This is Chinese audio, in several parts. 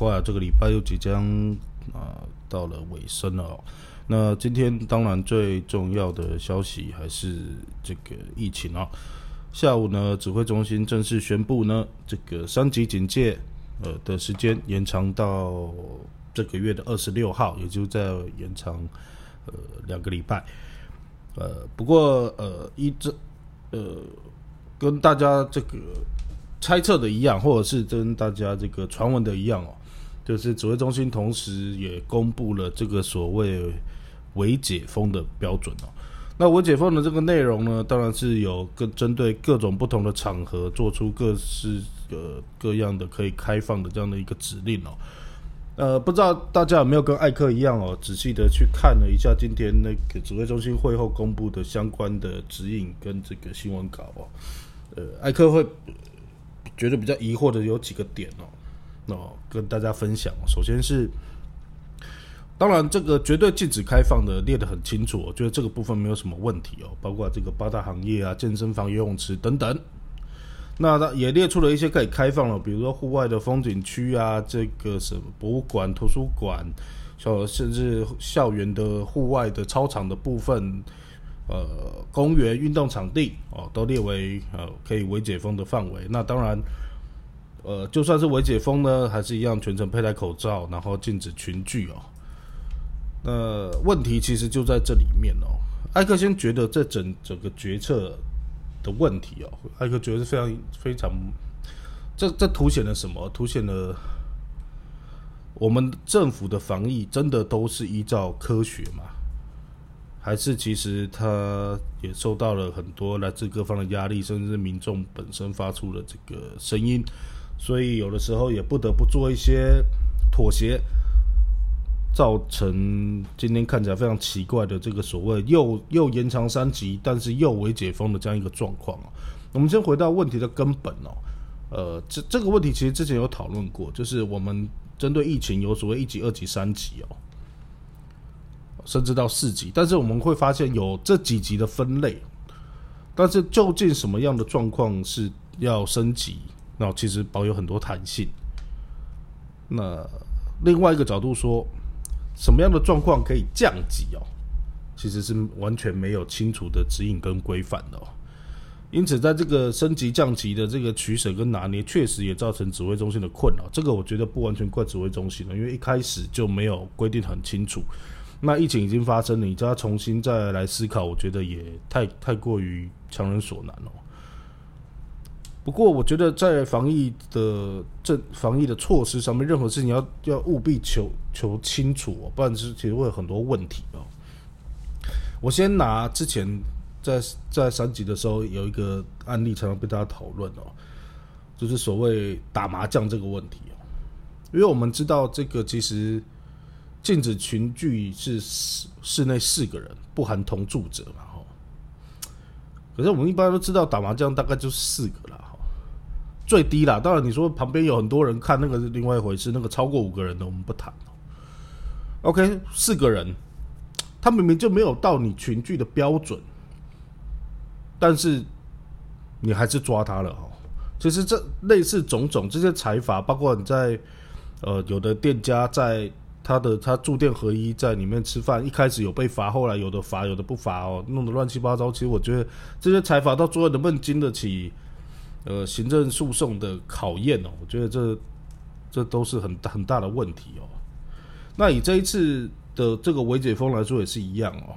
快啊，这个礼拜又即将啊到了尾声了哦。那今天当然最重要的消息还是这个疫情啊。下午呢，指挥中心正式宣布呢，这个三级警戒呃的时间延长到这个月的二十六号，也就在延长呃两个礼拜。呃，不过呃，一这呃跟大家这个。猜测的一样，或者是跟大家这个传闻的一样哦，就是指挥中心同时也公布了这个所谓“伪解封”的标准哦。那“伪解封”的这个内容呢，当然是有各针对各种不同的场合做出各式呃各样的可以开放的这样的一个指令哦。呃，不知道大家有没有跟艾克一样哦，仔细的去看了一下今天那个指挥中心会后公布的相关的指引跟这个新闻稿哦。呃，艾克会。觉得比较疑惑的有几个点哦，那跟大家分享。首先是，当然这个绝对禁止开放的列得很清楚，我觉得这个部分没有什么问题哦。包括这个八大行业啊、健身房、游泳池等等，那它也列出了一些可以开放了，比如说户外的风景区啊，这个什么博物馆、图书馆，小甚至校园的户外的操场的部分。呃，公园、运动场地哦，都列为呃可以微解封的范围。那当然，呃，就算是微解封呢，还是一样全程佩戴口罩，然后禁止群聚哦。那问题其实就在这里面哦。艾克先觉得这整整个决策的问题哦，艾克觉得是非常非常，这这凸显了什么？凸显了我们政府的防疫真的都是依照科学吗？还是其实他也受到了很多来自各方的压力，甚至民众本身发出的这个声音，所以有的时候也不得不做一些妥协，造成今天看起来非常奇怪的这个所谓又又延长三级，但是又未解封的这样一个状况我们先回到问题的根本哦，呃，这这个问题其实之前有讨论过，就是我们针对疫情有所谓一级、二级、三级哦。甚至到四级，但是我们会发现有这几级的分类，但是究竟什么样的状况是要升级？那其实保有很多弹性。那另外一个角度说，什么样的状况可以降级哦？其实是完全没有清楚的指引跟规范的哦。因此，在这个升级降级的这个取舍跟拿捏，确实也造成指挥中心的困扰。这个我觉得不完全怪指挥中心了，因为一开始就没有规定很清楚。那疫情已经发生了，你叫他重新再来思考，我觉得也太太过于强人所难了。不过，我觉得在防疫的这防疫的措施上面，任何事情要要务必求求清楚哦，不然是其实会有很多问题哦。我先拿之前在在三级的时候有一个案例，常常被大家讨论哦，就是所谓打麻将这个问题哦，因为我们知道这个其实。禁止群聚是室室内四个人，不含同住者嘛？哈。可是我们一般都知道打麻将大概就四个了，哈，最低啦。当然你说旁边有很多人看，那个是另外一回事。那个超过五个人的我们不谈。OK，四个人，他明明就没有到你群聚的标准，但是你还是抓他了，哈。其实这类似种种这些财阀，包括你在呃有的店家在。他的他住店合一在里面吃饭，一开始有被罚，后来有的罚，有的不罚哦，弄得乱七八糟。其实我觉得这些财阀到最后能不能经得起呃行政诉讼的考验哦？我觉得这这都是很很大的问题哦。那以这一次的这个微解封来说也是一样哦。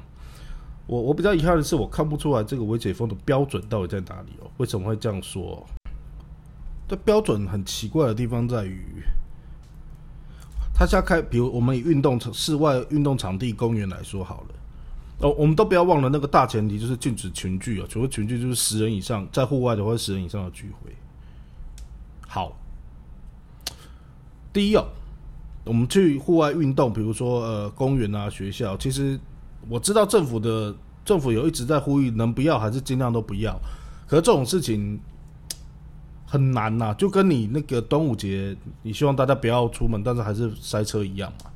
我我比较遗憾的是，我看不出来这个微解封的标准到底在哪里哦？为什么会这样说？这标准很奇怪的地方在于。他现在开，比如我们以运动场、室外运动场地、公园来说好了，哦，我们都不要忘了那个大前提，就是禁止群聚啊。除了群聚，就是十人以上在户外的或者十人以上的聚会。好，第一哦，我们去户外运动，比如说呃公园啊、学校，其实我知道政府的政府有一直在呼吁，能不要还是尽量都不要。可是这种事情。很难呐，就跟你那个端午节，你希望大家不要出门，但是还是塞车一样嘛。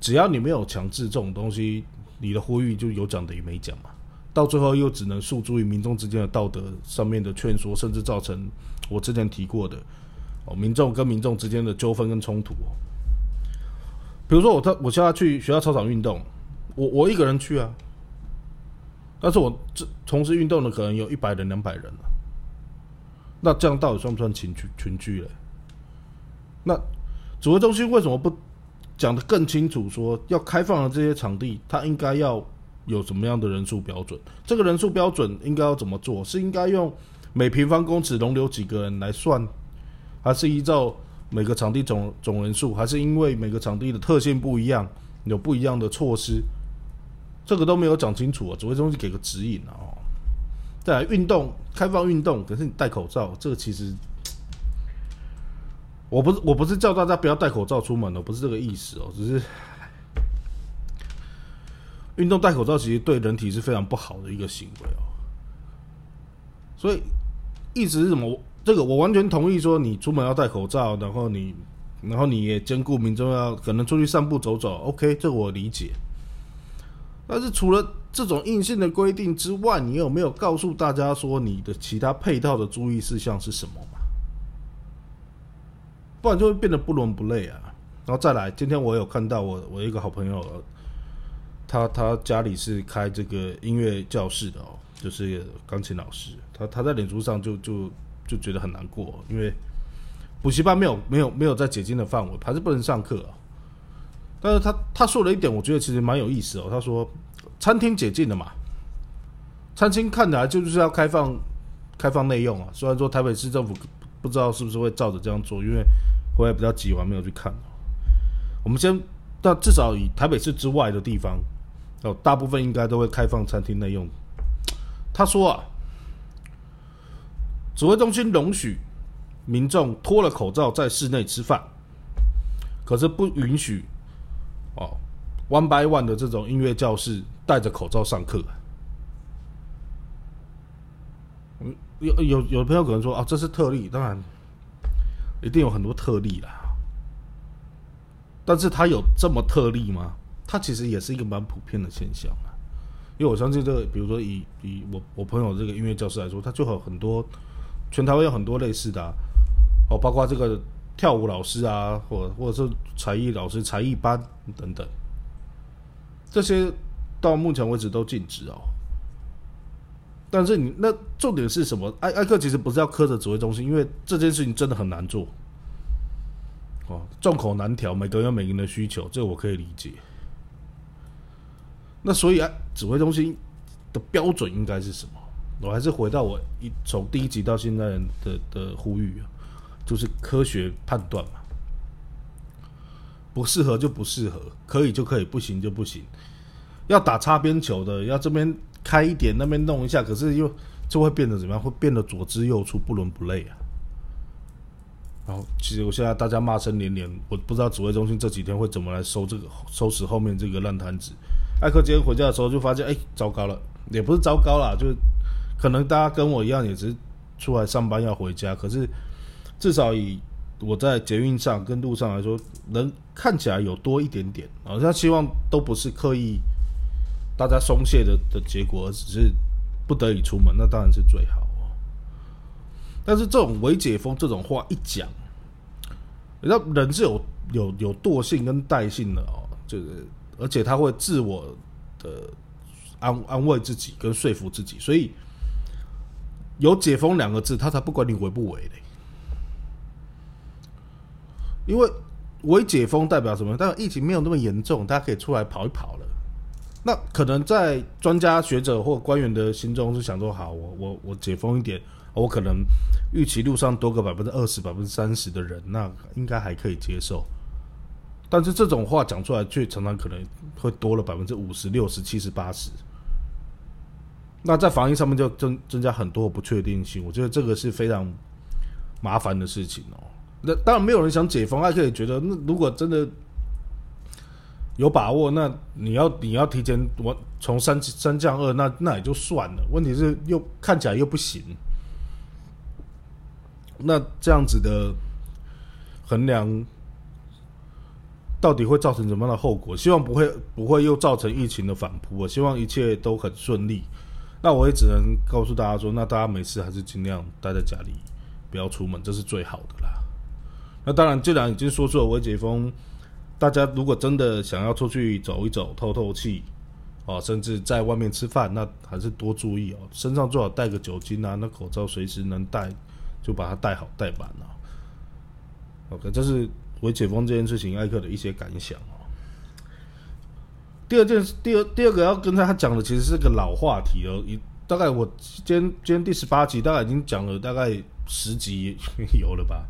只要你没有强制这种东西，你的呼吁就有讲的也没讲嘛。到最后又只能诉诸于民众之间的道德上面的劝说，甚至造成我之前提过的哦，民众跟民众之间的纠纷跟冲突。比如说我他我叫他去学校操场运动，我我一个人去啊，但是我这从事运动的可能有一百人两百人了，那这样到底算不算群聚群聚嘞？那指挥中心为什么不讲的更清楚？说要开放的这些场地，它应该要有什么样的人数标准？这个人数标准应该要怎么做？是应该用每平方公尺容留几个人来算，还是依照？每个场地总总人数，还是因为每个场地的特性不一样，有不一样的措施，这个都没有讲清楚啊！指挥中心给个指引啊！哦，再来运动，开放运动，可是你戴口罩，这个其实，我不是我不是叫大家不要戴口罩出门哦，不是这个意思哦，只是运动戴口罩其实对人体是非常不好的一个行为哦，所以意思是什么？这个我完全同意，说你出门要戴口罩，然后你，然后你也兼顾民众要可能出去散步走走，OK，这我理解。但是除了这种硬性的规定之外，你有没有告诉大家说你的其他配套的注意事项是什么嘛？就会变得不伦不类啊。然后再来，今天我有看到我我一个好朋友，他他家里是开这个音乐教室的哦，就是钢琴老师，他他在脸书上就就。就觉得很难过，因为补习班没有没有没有在解禁的范围，还是不能上课啊。但是他他说了一点，我觉得其实蛮有意思哦。他说，餐厅解禁了嘛，餐厅看来就是要开放开放内用啊。虽然说台北市政府不知道是不是会照着这样做，因为回来比较急，我还没有去看。我们先，但至少以台北市之外的地方，哦，大部分应该都会开放餐厅内用。他说啊。指挥中心容许民众脱了口罩在室内吃饭，可是不允许哦，one by one 的这种音乐教室戴着口罩上课。嗯，有有有朋友可能说啊，这是特例，当然一定有很多特例啦。但是它有这么特例吗？它其实也是一个蛮普遍的现象啊。因为我相信这个，比如说以以我我朋友这个音乐教室来说，他就有很多。全台湾有很多类似的哦，包括这个跳舞老师啊，或或者是才艺老师、才艺班等等，这些到目前为止都禁止哦。但是你那重点是什么？艾艾克其实不是要苛责指挥中心，因为这件事情真的很难做哦，众口难调，每个人有每个人的需求，这我可以理解。那所以啊，指挥中心的标准应该是什么？我还是回到我一从第一集到现在的的呼吁啊，就是科学判断嘛，不适合就不适合，可以就可以，不行就不行。要打擦边球的，要这边开一点，那边弄一下，可是又就会变得怎么样？会变得左支右绌，不伦不类啊。然后，其实我现在大家骂声连连，我不知道指挥中心这几天会怎么来收这个收拾后面这个烂摊子。艾克今天回家的时候就发现，哎，糟糕了，也不是糟糕啦，就。可能大家跟我一样，也是出来上班要回家。可是至少以我在捷运上跟路上来说，能看起来有多一点点好像希望都不是刻意大家松懈的的结果，只是不得已出门，那当然是最好哦。但是这种伪解封这种话一讲，你知道人是有有有惰性跟怠性的哦，就是而且他会自我的安安慰自己跟说服自己，所以。有解封两个字，他才不管你违不违的。因为违解封代表什么？代表疫情没有那么严重，大家可以出来跑一跑了。那可能在专家学者或官员的心中是想说：好，我我我解封一点，我可能预期路上多个百分之二十、百分之三十的人，那应该还可以接受。但是这种话讲出来，却常常可能会多了百分之五十、六十、七十、八十。那在防疫上面就增增加很多不确定性，我觉得这个是非常麻烦的事情哦。那当然没有人想解封，还可以觉得那如果真的有把握，那你要你要提前我从三三降二，那那也就算了。问题是又看起来又不行，那这样子的衡量到底会造成什么样的后果？希望不会不会又造成疫情的反扑。我希望一切都很顺利。那我也只能告诉大家说，那大家没事还是尽量待在家里，不要出门，这是最好的啦。那当然，既然已经说出了微解封，大家如果真的想要出去走一走、透透气，哦，甚至在外面吃饭，那还是多注意哦，身上最好带个酒精啊，那口罩随时能戴，就把它戴好戴满了。OK，这是回解封这件事情，艾克的一些感想哦。第二件事，第二第二个要跟大家讲的，其实是个老话题哦。一大概我今天今天第十八集，大概已经讲了大概十集有了吧。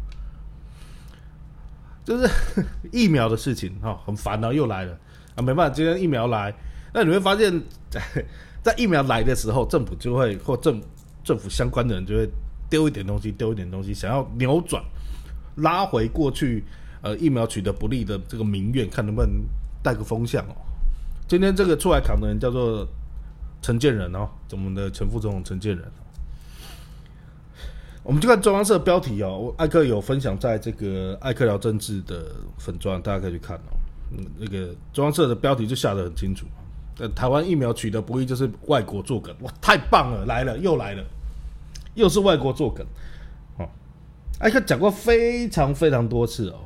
就是 疫苗的事情哈，很烦恼又来了啊，没办法，今天疫苗来，那你会发现，在 在疫苗来的时候，政府就会或政政府相关的人就会丢一点东西，丢一点东西，想要扭转，拉回过去呃疫苗取得不利的这个民怨，看能不能带个风向哦。今天这个出来扛的人叫做。陈建仁哦，我们的前副总统陈建仁。我们就看中央社标题哦，艾克有分享在这个艾克聊政治的粉砖，大家可以去看哦。嗯，那个中央社的标题就下得很清楚。台湾疫苗取得不易，就是外国作梗，哇，太棒了，来了又来了，又是外国作梗。哦，艾克讲过非常非常多次哦，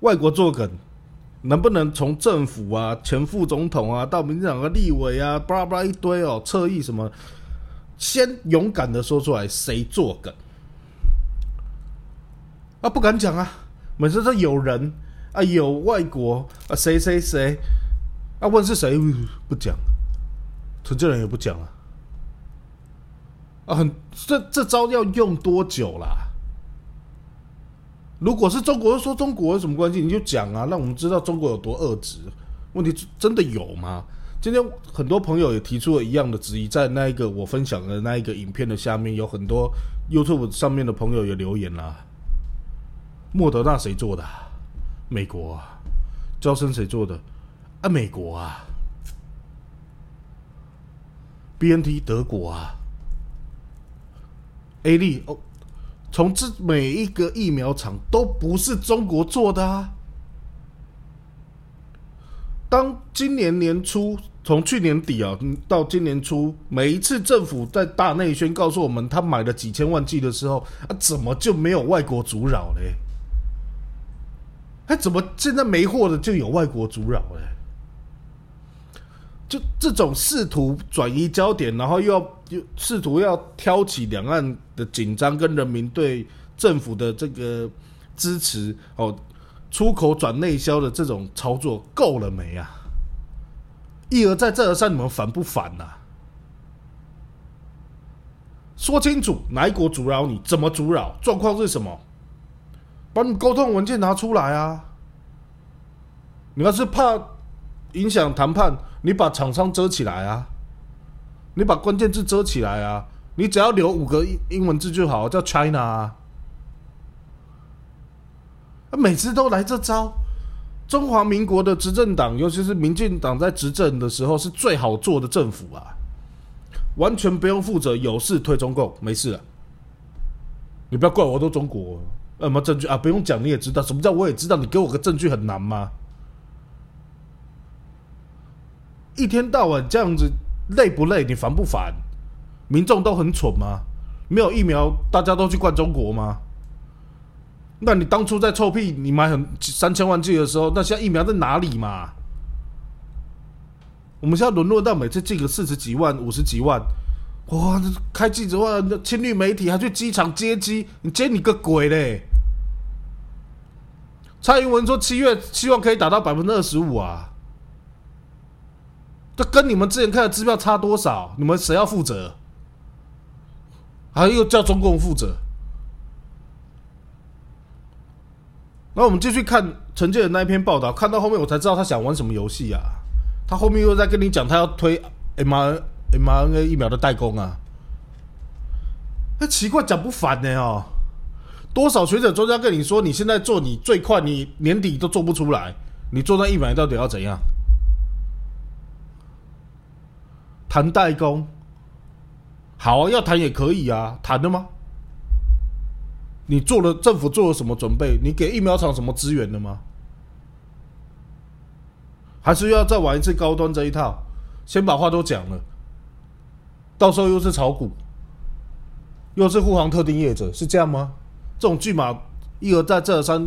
外国作梗。能不能从政府啊、前副总统啊，到民进党的立委啊，巴拉巴拉一堆哦，侧翼什么，先勇敢的说出来，谁作梗？啊，不敢讲啊，每次都有人啊，有外国啊，谁谁谁，啊，问是谁不讲，陈建仁也不讲啊，啊，很这这招要用多久啦？如果是中国说中国有什么关系，你就讲啊，让我们知道中国有多恶质。问题真的有吗？今天很多朋友也提出了一样的质疑，在那一个我分享的那一个影片的下面，有很多 YouTube 上面的朋友也留言啦。莫德纳谁做的？美国啊。招生谁做的？啊，美国啊。BNT 德国啊。A 利哦。从这每一个疫苗厂都不是中国做的啊！当今年年初，从去年底啊到今年初，每一次政府在大内宣告诉我们他买了几千万剂的时候，啊，怎么就没有外国阻扰嘞？哎，怎么现在没货的就有外国阻扰嘞？就这种试图转移焦点，然后又要又试图要挑起两岸的紧张，跟人民对政府的这个支持哦，出口转内销的这种操作够了没啊？一而再，再而三，你们烦不烦呐？说清楚，哪一国阻扰你？怎么阻扰？状况是什么？把你沟通文件拿出来啊！你要是怕影响谈判。你把厂商遮起来啊！你把关键字遮起来啊！你只要留五个英英文字就好，叫 China 啊！每次都来这招，中华民国的执政党，尤其是民进党在执政的时候，是最好做的政府啊！完全不用负责，有事推中共，没事啊！你不要怪我，都中国，有没有证据啊？不用讲，你也知道什么叫我也知道，你给我个证据很难吗？一天到晚这样子累不累？你烦不烦？民众都很蠢吗？没有疫苗，大家都去怪中国吗？那你当初在臭屁，你买很三千万剂的时候，那现在疫苗在哪里嘛？我们现在沦落到每次寄个四十几万、五十几万，哇！开记者会，亲绿媒体还去机场接机，你接你个鬼嘞！蔡英文说七月希望可以达到百分之二十五啊。这跟你们之前开的支票差多少？你们谁要负责？还又叫中共负责？那我们继续看陈建的那一篇报道，看到后面我才知道他想玩什么游戏啊！他后面又在跟你讲他要推 m R m R N A 疫苗的代工啊！那奇怪，讲不烦呢哦！多少学者专家跟你说，你现在做你最快，你年底都做不出来，你做那疫苗到底要怎样？谈代工，好啊，要谈也可以啊，谈了吗？你做了政府做了什么准备？你给疫苗厂什么资源了吗？还是要再玩一次高端这一套？先把话都讲了，到时候又是炒股，又是护航特定业者，是这样吗？这种巨马一而再再而三，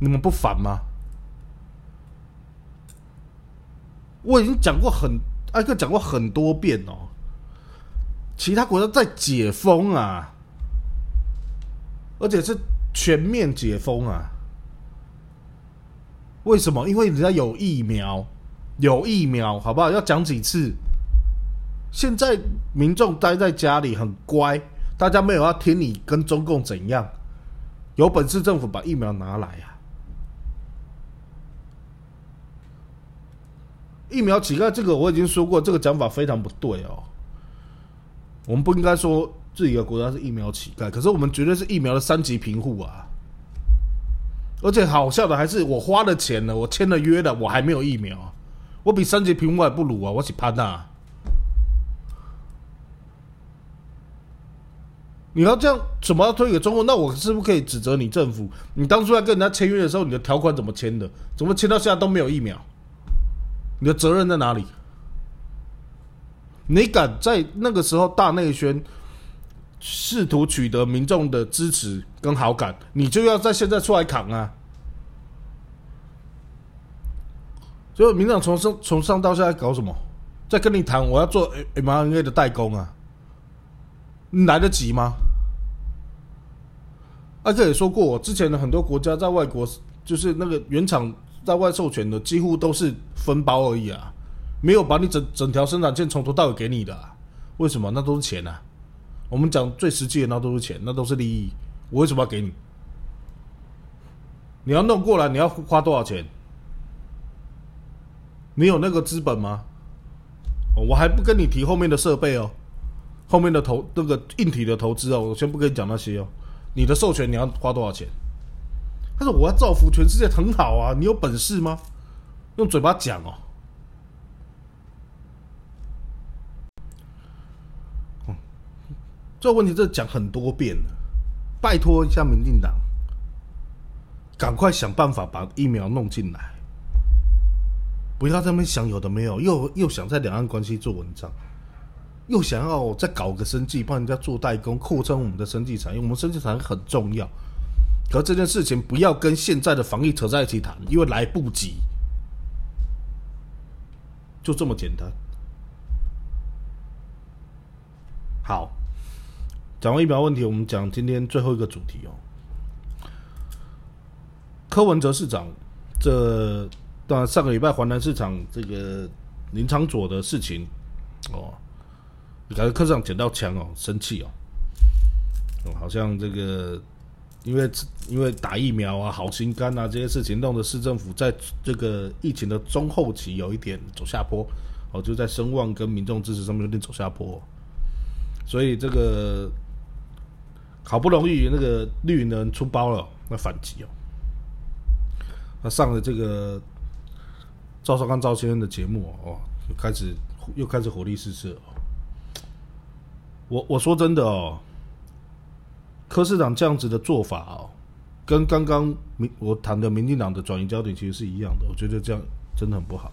你们不烦吗？我已经讲过很艾克讲过很多遍哦，其他国家在解封啊，而且是全面解封啊。为什么？因为人家有疫苗，有疫苗，好不好？要讲几次？现在民众待在家里很乖，大家没有要听你跟中共怎样。有本事政府把疫苗拿来啊！疫苗乞丐这个我已经说过，这个讲法非常不对哦。我们不应该说自己的国家是疫苗乞丐，可是我们绝对是疫苗的三级贫户啊！而且好笑的还是，我花了钱了，我签了约了，我还没有疫苗，我比三级贫户还不如啊！我是潘呐。你要这样怎么推给中国？那我是不是可以指责你政府？你当初在跟人家签约的时候，你的条款怎么签的？怎么签到现在都没有疫苗？你的责任在哪里？你敢在那个时候大内宣，试图取得民众的支持跟好感，你就要在现在出来扛啊！所以民党从上从上到下在搞什么？在跟你谈，我要做 mRNA 的代工啊！你来得及吗？阿克也说过，我之前的很多国家在外国，就是那个原厂在外授权的，几乎都是分包而已啊，没有把你整整条生产线从头到尾给你的。为什么？那都是钱啊！我们讲最实际的，那都是钱，那都是利益。我为什么要给你？你要弄过来，你要花多少钱？你有那个资本吗？我还不跟你提后面的设备哦。后面的投那个硬体的投资哦，我先不跟你讲那些哦。你的授权你要花多少钱？他说我要造福全世界，很好啊。你有本事吗？用嘴巴讲哦。这个问题这讲很多遍了，拜托一下民进党，赶快想办法把疫苗弄进来，不要在那边想有的没有，又又想在两岸关系做文章。又想要再搞个生计，帮人家做代工，扩充我们的生计产业。我们生计产业很重要，可这件事情不要跟现在的防疫扯在一起谈，因为来不及，就这么简单。好，讲完疫苗问题，我们讲今天最后一个主题哦。柯文哲市长，这当然上个礼拜华南市场这个林昌佐的事情哦。感觉课上捡到枪哦，生气哦，哦，好像这个因为因为打疫苗啊、好心肝啊这些事情，弄得市政府在这个疫情的中后期有一点走下坡，哦，就在声望跟民众支持上面有点走下坡，所以这个好不容易那个绿能出包了，那反击哦，他上了这个赵少康赵先生的节目哦，又开始又开始火力四射。我我说真的哦，柯市长这样子的做法哦，跟刚刚民我谈的民进党的转移焦点其实是一样的。我觉得这样真的很不好。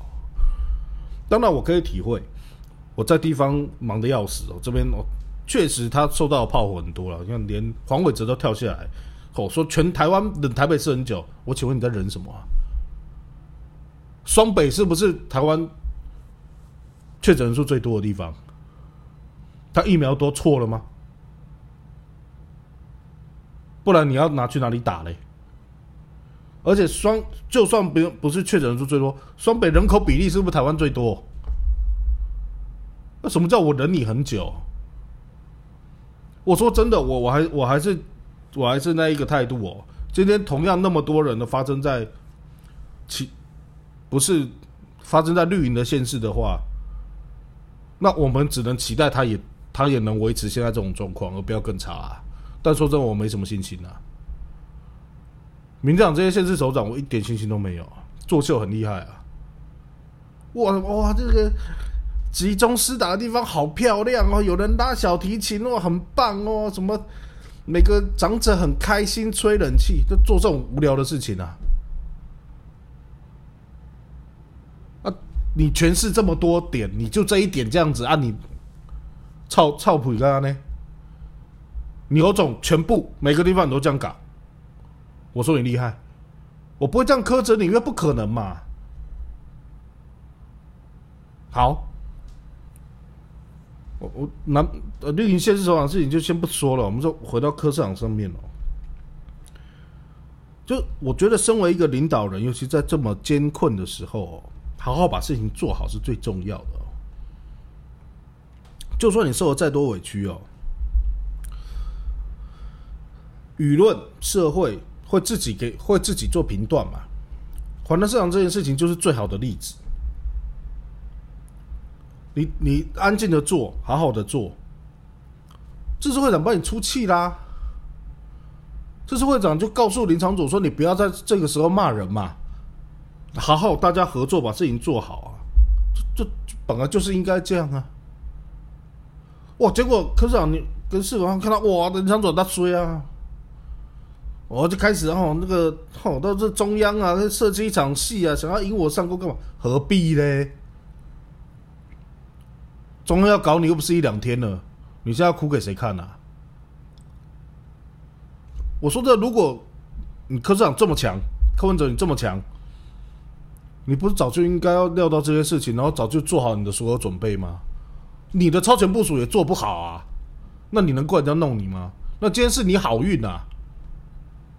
当然我可以体会，我在地方忙得要死哦，这边哦确实他受到的炮火很多了。你看连黄伟哲都跳下来，哦说全台湾等台北市很久。我请问你在忍什么啊？双北是不是台湾确诊人数最多的地方？他疫苗都错了吗？不然你要拿去哪里打嘞？而且双就算不用不是确诊人数最多，双北人口比例是不是台湾最多？那什么叫我忍你很久？我说真的，我我还我还是我还是那一个态度哦。今天同样那么多人的发生在其不是发生在绿营的县市的话，那我们只能期待他也。他也能维持现在这种状况，而不要更差啊。但说真的，我没什么信心啊。民进党这些县市首长，我一点信心都没有。作秀很厉害啊！哇哇，这个集中施打的地方好漂亮哦，有人拉小提琴哦，很棒哦。什么每个长者很开心，吹冷气，就做这种无聊的事情啊！啊，你诠释这么多点，你就这一点这样子啊？你？操操普干呢？你有种全部每个地方你都这样搞，我说你厉害，我不会这样苛责你，因为不可能嘛。好，我我南呃绿营现实首长事情就先不说了，我们说回到科市长上面了。就我觉得，身为一个领导人，尤其在这么艰困的时候，好好把事情做好是最重要的。就算你受了再多委屈哦，舆论社会会自己给会自己做评断嘛。环南市场这件事情就是最好的例子。你你安静的做好好的做，这是会长帮你出气啦。这次会长就告诉林长佐说：“你不要在这个时候骂人嘛，好好大家合作把事情做好啊，这这本来就是应该这样啊。”哇！结果科长你跟市长看到哇，林长佐他追啊，我就开始哦那个哦，到这中央啊，设计一场戏啊，想要引我上钩干嘛？何必嘞？中央要搞你又不是一两天了，你现在哭给谁看呐？我说的，如果你科长这么强，柯文哲你这么强，你不是早就应该要料到这些事情，然后早就做好你的所有准备吗？你的超前部署也做不好啊，那你能怪人家弄你吗？那今天是你好运啊，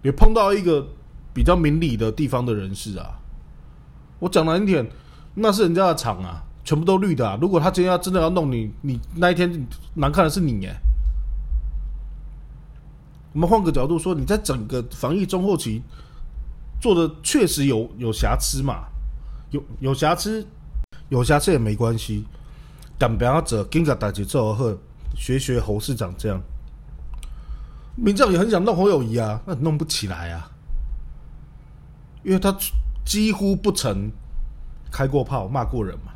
也碰到一个比较明理的地方的人士啊。我讲难听点，那是人家的场啊，全部都绿的。啊。如果他今天要真的要弄你，你那一天难看的是你耶。我们换个角度说，你在整个防疫中后期做的确实有有瑕疵嘛？有有瑕疵，有瑕疵也没关系。但不要走跟个大节奏后学学侯市长这样，民众也很想弄侯友谊啊，那弄不起来啊，因为他几乎不曾开过炮骂过人嘛。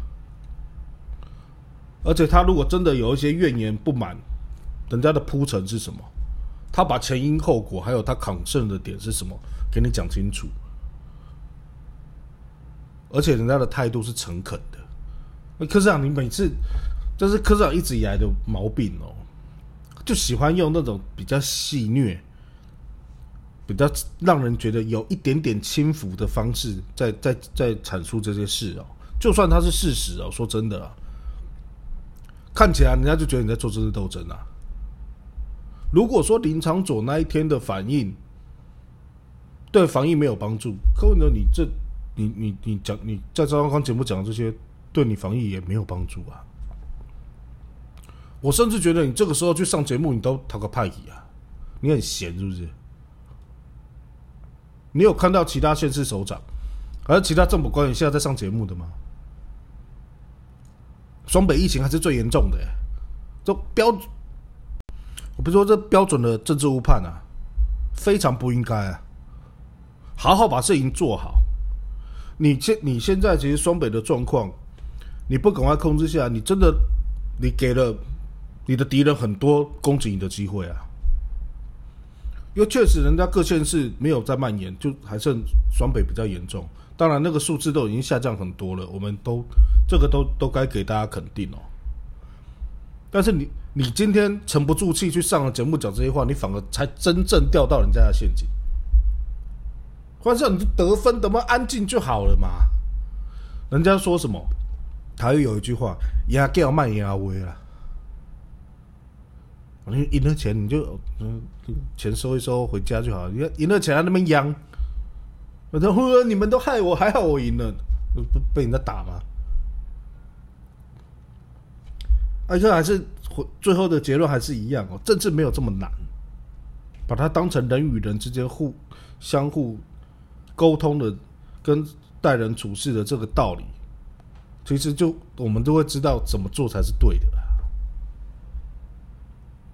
而且他如果真的有一些怨言不满，人家的铺陈是什么？他把前因后果，还有他抗胜的点是什么，给你讲清楚。而且人家的态度是诚恳的。那科长，你每次这是科长一直以来的毛病哦，就喜欢用那种比较戏谑、比较让人觉得有一点点轻浮的方式，在在在阐述这些事哦。就算它是事实哦，说真的，看起来人家就觉得你在做政治斗争啊。如果说林长佐那一天的反应对防疫没有帮助，柯文哲，你这你你你讲你在赵康节目讲的这些，对你防疫也没有帮助啊！我甚至觉得你这个时候去上节目，你都讨个派椅啊！你很闲是不是？你有看到其他县市首长，还有其他政府官员现在在上节目的吗？双北疫情还是最严重的，这标。我不是说这标准的政治误判啊，非常不应该啊！好好把事情做好。你现你现在其实双北的状况，你不赶快控制下，你真的你给了你的敌人很多攻击你的机会啊！因为确实人家各县市没有在蔓延，就还剩双北比较严重。当然那个数字都已经下降很多了，我们都这个都都该给大家肯定哦。但是你。你今天沉不住气去上了节目讲这些话，你反而才真正掉到人家的陷阱。或者你得分，怎么安静就好了嘛？人家说什么？台语有一句话：“压叫卖压威了。”你赢了钱，你就嗯钱收一收回家就好。你赢了钱那么央，我说：“你们都害我，还好我赢了，不被人家打吗？”而且还是最后的结论还是一样哦，政治没有这么难，把它当成人与人之间互相互沟通的跟待人处事的这个道理，其实就我们都会知道怎么做才是对的，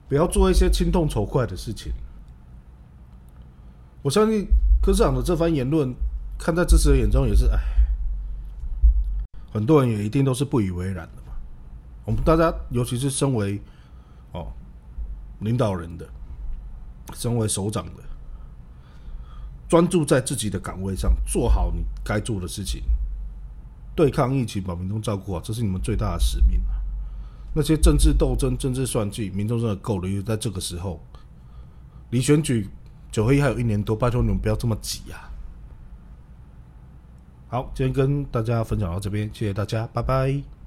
不要做一些轻痛仇快的事情。我相信科市长的这番言论，看在支持人眼中也是，哎，很多人也一定都是不以为然的嘛。我们大家，尤其是身为哦领导人的，身为首长的，专注在自己的岗位上，做好你该做的事情，对抗疫情，把民众照顾好，这是你们最大的使命那些政治斗争、政治算计，民众真的够了。因为在这个时候，离选举九合一还有一年多，拜托你们不要这么急啊！好，今天跟大家分享到这边，谢谢大家，拜拜。